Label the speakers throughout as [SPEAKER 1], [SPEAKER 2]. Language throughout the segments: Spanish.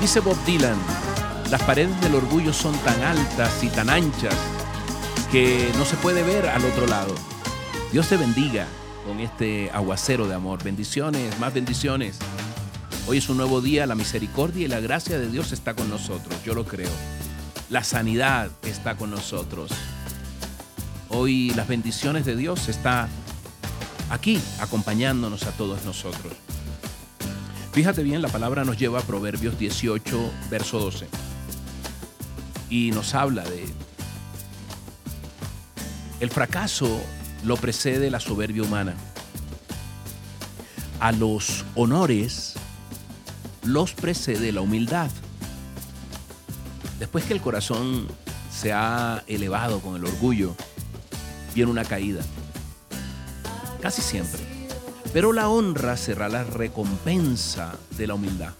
[SPEAKER 1] Dice Bob Dylan, las paredes del orgullo son tan altas y tan anchas que no se puede ver al otro lado. Dios te bendiga con este aguacero de amor. Bendiciones, más bendiciones. Hoy es un nuevo día, la misericordia y la gracia de Dios está con nosotros, yo lo creo. La sanidad está con nosotros. Hoy las bendiciones de Dios está aquí acompañándonos a todos nosotros. Fíjate bien, la palabra nos lleva a Proverbios 18, verso 12. Y nos habla de... El fracaso lo precede la soberbia humana. A los honores los precede la humildad. Después que el corazón se ha elevado con el orgullo, viene una caída. Casi siempre. Pero la honra será la recompensa de la humildad.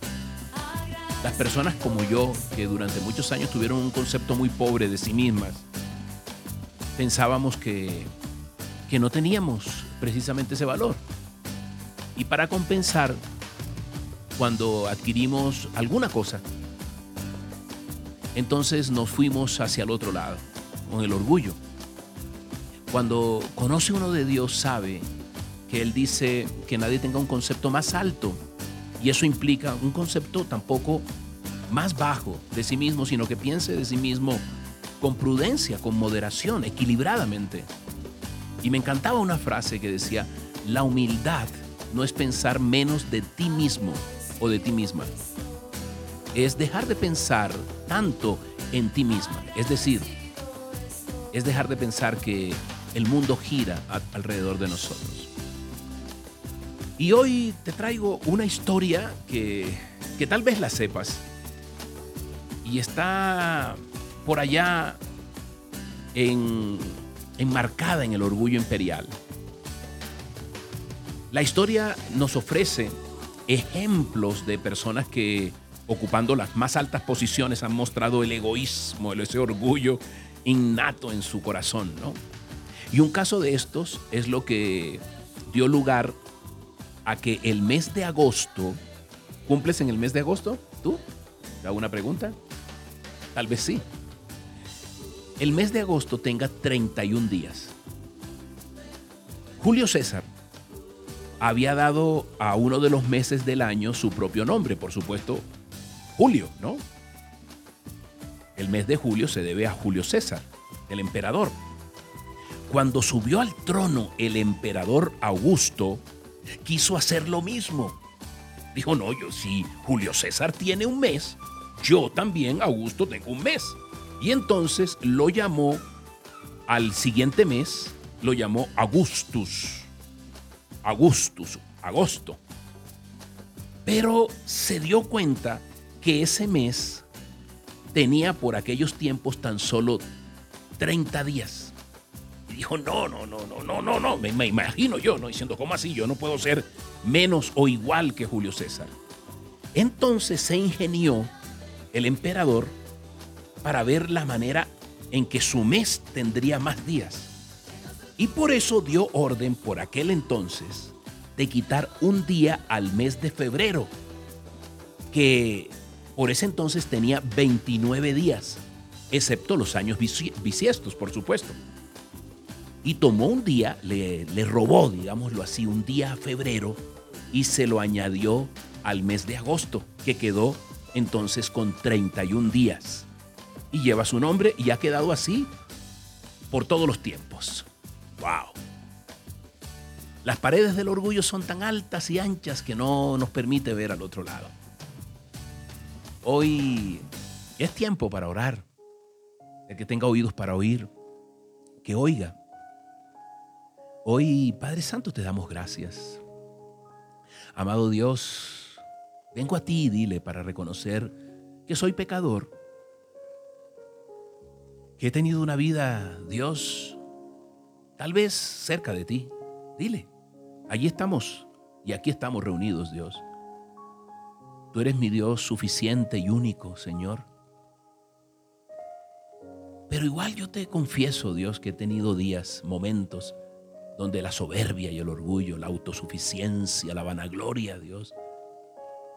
[SPEAKER 1] Las personas como yo, que durante muchos años tuvieron un concepto muy pobre de sí mismas, pensábamos que, que no teníamos precisamente ese valor. Y para compensar, cuando adquirimos alguna cosa, entonces nos fuimos hacia el otro lado, con el orgullo. Cuando conoce uno de Dios, sabe que Él dice que nadie tenga un concepto más alto. Y eso implica un concepto tampoco más bajo de sí mismo, sino que piense de sí mismo con prudencia, con moderación, equilibradamente. Y me encantaba una frase que decía, la humildad no es pensar menos de ti mismo o de ti misma. Es dejar de pensar tanto en ti misma. Es decir, es dejar de pensar que el mundo gira alrededor de nosotros. Y hoy te traigo una historia que, que tal vez la sepas y está por allá en, enmarcada en el orgullo imperial. La historia nos ofrece ejemplos de personas que ocupando las más altas posiciones han mostrado el egoísmo, ese orgullo innato en su corazón, ¿no? Y un caso de estos es lo que dio lugar a que el mes de agosto, ¿cumples en el mes de agosto? ¿Tú? ¿Te hago una pregunta? Tal vez sí. El mes de agosto tenga 31 días. Julio César había dado a uno de los meses del año su propio nombre, por supuesto, Julio, ¿no? El mes de julio se debe a Julio César, el emperador. Cuando subió al trono el emperador Augusto, quiso hacer lo mismo. Dijo, no, yo si Julio César tiene un mes, yo también, Augusto, tengo un mes. Y entonces lo llamó al siguiente mes, lo llamó Augustus. Augustus, agosto. Pero se dio cuenta que ese mes tenía por aquellos tiempos tan solo 30 días dijo, no, no, no, no, no, no, no, me, me imagino yo, ¿no? Diciendo, ¿cómo así? Yo no puedo ser menos o igual que Julio César. Entonces se ingenió el emperador para ver la manera en que su mes tendría más días. Y por eso dio orden por aquel entonces de quitar un día al mes de febrero, que por ese entonces tenía 29 días, excepto los años bisiestos, por supuesto y tomó un día, le, robó, digámoslo así, un día a febrero y se lo añadió al mes de agosto, que quedó entonces con 31 días. Y lleva su nombre y ha quedado así por todos los tiempos. ¡Wow! Las paredes del orgullo son tan altas y anchas que no nos permite ver al otro lado. Hoy es tiempo para orar. El que tenga oídos para oír, que oiga. Hoy, Padre Santo, te damos gracias. Amado Dios, vengo a ti, dile, para reconocer que soy pecador, que he tenido una vida, Dios, tal vez cerca de ti. Dile, allí estamos y aquí estamos reunidos, Dios. Tú eres mi Dios suficiente y único, Señor. Pero igual yo te confieso, Dios, que he tenido días, momentos, donde la soberbia y el orgullo, la autosuficiencia, la vanagloria, Dios,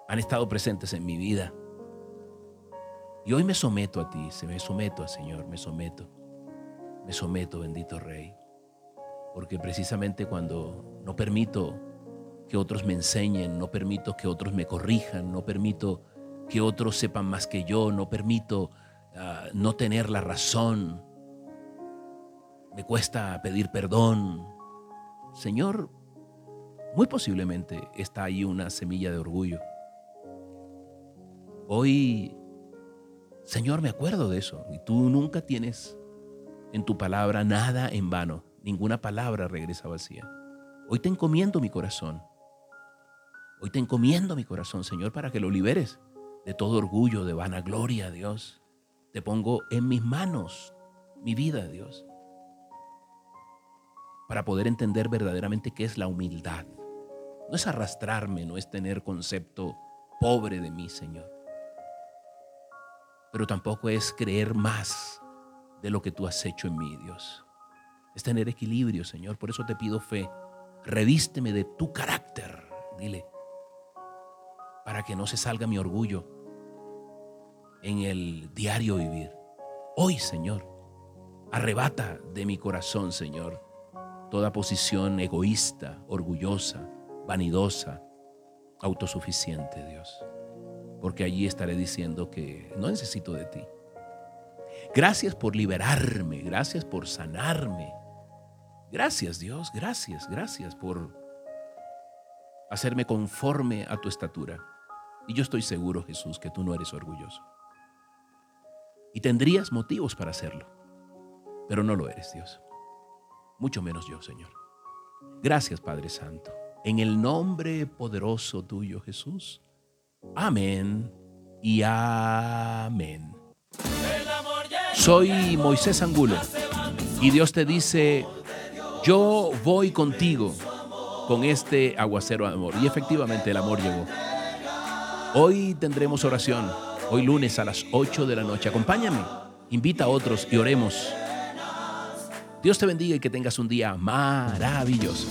[SPEAKER 1] han estado presentes en mi vida. Y hoy me someto a ti, se me someto al Señor, me someto. Me someto, bendito Rey. Porque precisamente cuando no permito que otros me enseñen, no permito que otros me corrijan, no permito que otros sepan más que yo, no permito ah, no tener la razón, me cuesta pedir perdón. Señor, muy posiblemente está ahí una semilla de orgullo. Hoy, Señor, me acuerdo de eso. Y tú nunca tienes en tu palabra nada en vano. Ninguna palabra regresa vacía. Hoy te encomiendo mi corazón. Hoy te encomiendo mi corazón, Señor, para que lo liberes de todo orgullo, de vanagloria, Dios. Te pongo en mis manos mi vida, Dios, para poder entender verdaderamente qué es la humildad. No es arrastrarme, no es tener concepto pobre de mí, Señor. Pero tampoco es creer más de lo que tú has hecho en mí, Dios. Es tener equilibrio, Señor. Por eso te pido fe. Revísteme de tu carácter, dile, para que no se salga mi orgullo en el diario vivir. Hoy, Señor, arrebata de mi corazón, Señor, toda posición egoísta, orgullosa, vanidosa, autosuficiente, Dios. Porque allí estaré diciendo que no necesito de ti. Gracias por liberarme, gracias por sanarme. Gracias Dios, gracias, gracias por hacerme conforme a tu estatura. Y yo estoy seguro, Jesús, que tú no eres orgulloso. Y tendrías motivos para hacerlo, pero no lo eres, Dios. Mucho menos yo, Señor. Gracias, Padre Santo. En el nombre poderoso tuyo, Jesús. Amén y amén. Soy Moisés Angulo y Dios te dice, yo voy contigo con este aguacero de amor. Y efectivamente el amor llegó. Hoy tendremos oración, hoy lunes a las 8 de la noche. Acompáñame, invita a otros y oremos. Dios te bendiga y que tengas un día maravilloso.